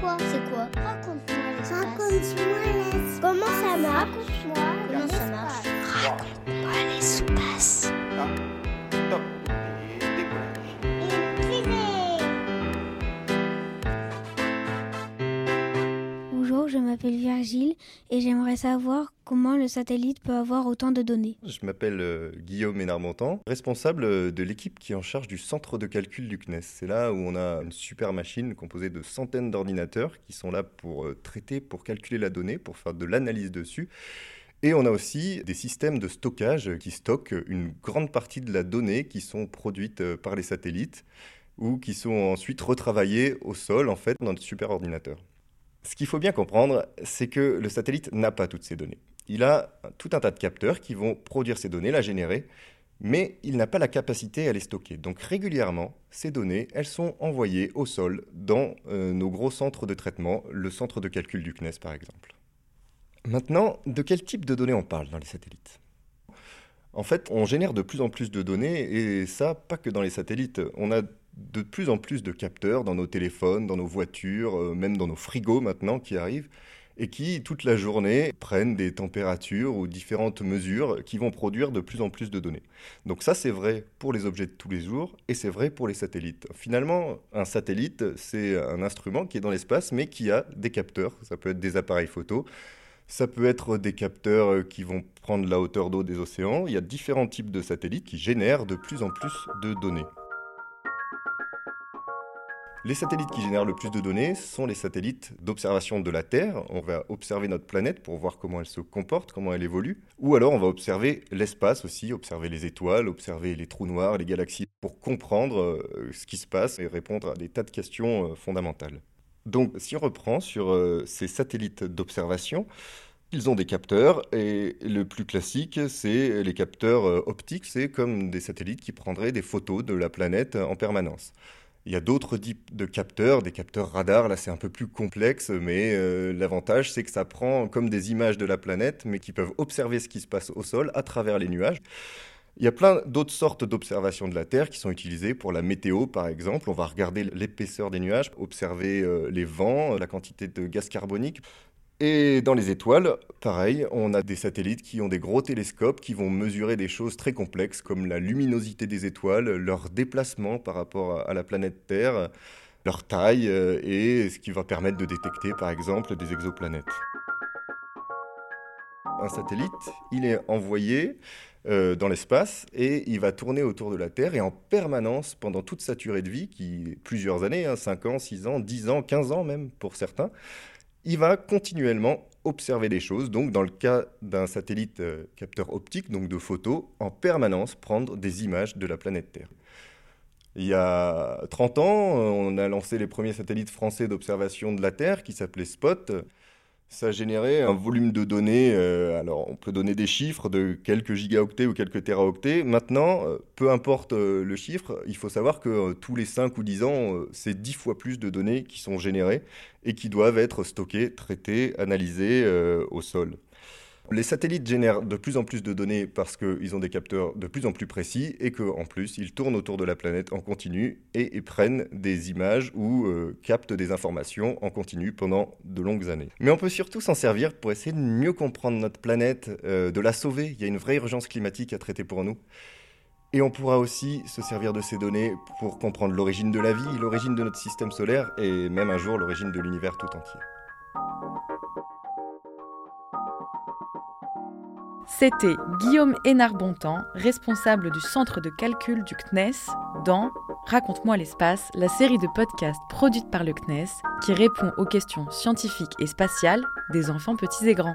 C'est quoi Raconte-moi l'espace. Raconte-moi l'espace. Comment ça marche Raconte-moi Comment ça marche Je m'appelle Virgile et j'aimerais savoir comment le satellite peut avoir autant de données. Je m'appelle euh, Guillaume Ménard-Montan, responsable euh, de l'équipe qui est en charge du centre de calcul du CNES. C'est là où on a une super machine composée de centaines d'ordinateurs qui sont là pour euh, traiter, pour calculer la donnée, pour faire de l'analyse dessus. Et on a aussi des systèmes de stockage qui stockent une grande partie de la donnée qui sont produites par les satellites ou qui sont ensuite retravaillées au sol en fait dans de super ordinateurs. Ce qu'il faut bien comprendre, c'est que le satellite n'a pas toutes ces données. Il a tout un tas de capteurs qui vont produire ces données, la générer, mais il n'a pas la capacité à les stocker. Donc régulièrement, ces données, elles sont envoyées au sol dans euh, nos gros centres de traitement, le centre de calcul du CNES par exemple. Maintenant, de quel type de données on parle dans les satellites? En fait, on génère de plus en plus de données, et ça, pas que dans les satellites. On a de plus en plus de capteurs dans nos téléphones, dans nos voitures, euh, même dans nos frigos maintenant qui arrivent, et qui, toute la journée, prennent des températures ou différentes mesures qui vont produire de plus en plus de données. Donc ça, c'est vrai pour les objets de tous les jours, et c'est vrai pour les satellites. Finalement, un satellite, c'est un instrument qui est dans l'espace, mais qui a des capteurs. Ça peut être des appareils photo. Ça peut être des capteurs qui vont prendre la hauteur d'eau des océans. Il y a différents types de satellites qui génèrent de plus en plus de données. Les satellites qui génèrent le plus de données sont les satellites d'observation de la Terre. On va observer notre planète pour voir comment elle se comporte, comment elle évolue. Ou alors on va observer l'espace aussi, observer les étoiles, observer les trous noirs, les galaxies, pour comprendre euh, ce qui se passe et répondre à des tas de questions euh, fondamentales. Donc si on reprend sur euh, ces satellites d'observation, ils ont des capteurs et le plus classique, c'est les capteurs optiques. C'est comme des satellites qui prendraient des photos de la planète en permanence. Il y a d'autres types de capteurs, des capteurs radars, là c'est un peu plus complexe, mais euh, l'avantage c'est que ça prend comme des images de la planète, mais qui peuvent observer ce qui se passe au sol à travers les nuages. Il y a plein d'autres sortes d'observations de la Terre qui sont utilisées pour la météo, par exemple. On va regarder l'épaisseur des nuages, observer euh, les vents, la quantité de gaz carbonique. Et dans les étoiles, pareil, on a des satellites qui ont des gros télescopes qui vont mesurer des choses très complexes comme la luminosité des étoiles, leur déplacement par rapport à la planète Terre, leur taille euh, et ce qui va permettre de détecter par exemple des exoplanètes. Un satellite, il est envoyé euh, dans l'espace et il va tourner autour de la Terre et en permanence pendant toute sa durée de vie, qui plusieurs années, 5 hein, ans, 6 ans, 10 ans, 15 ans même pour certains, il va continuellement observer des choses. Donc, dans le cas d'un satellite euh, capteur optique, donc de photos, en permanence prendre des images de la planète Terre. Il y a 30 ans, on a lancé les premiers satellites français d'observation de la Terre qui s'appelaient Spot ça générait un volume de données. Euh, alors, on peut donner des chiffres de quelques gigaoctets ou quelques téraoctets. Maintenant, euh, peu importe euh, le chiffre, il faut savoir que tous les 5 ou 10 ans, c'est 10 fois plus de données qui sont générées et qui doivent être stockées, traitées, analysées au sol. Les satellites génèrent de plus en plus de données parce qu'ils ont des capteurs de plus en plus précis et qu'en plus, ils tournent autour de la planète en continu et, prennent des images ou euh, captent des informations en continu pendant de longues années. Mais on peut surtout s'en servir pour essayer de mieux comprendre notre planète, euh, de la sauver. Il y a une vraie urgence climatique à traiter pour nous. Et on pourra aussi se servir de ces données pour comprendre l'origine de la vie, l'origine de notre système solaire et même un jour l'origine de l'univers tout entier. C'était Guillaume Hénard-Bontemps, responsable du centre de calcul du CNES, dans Raconte-moi l'espace, la série de podcasts produite par le CNES qui répond aux questions scientifiques et spatiales des enfants petits et grands.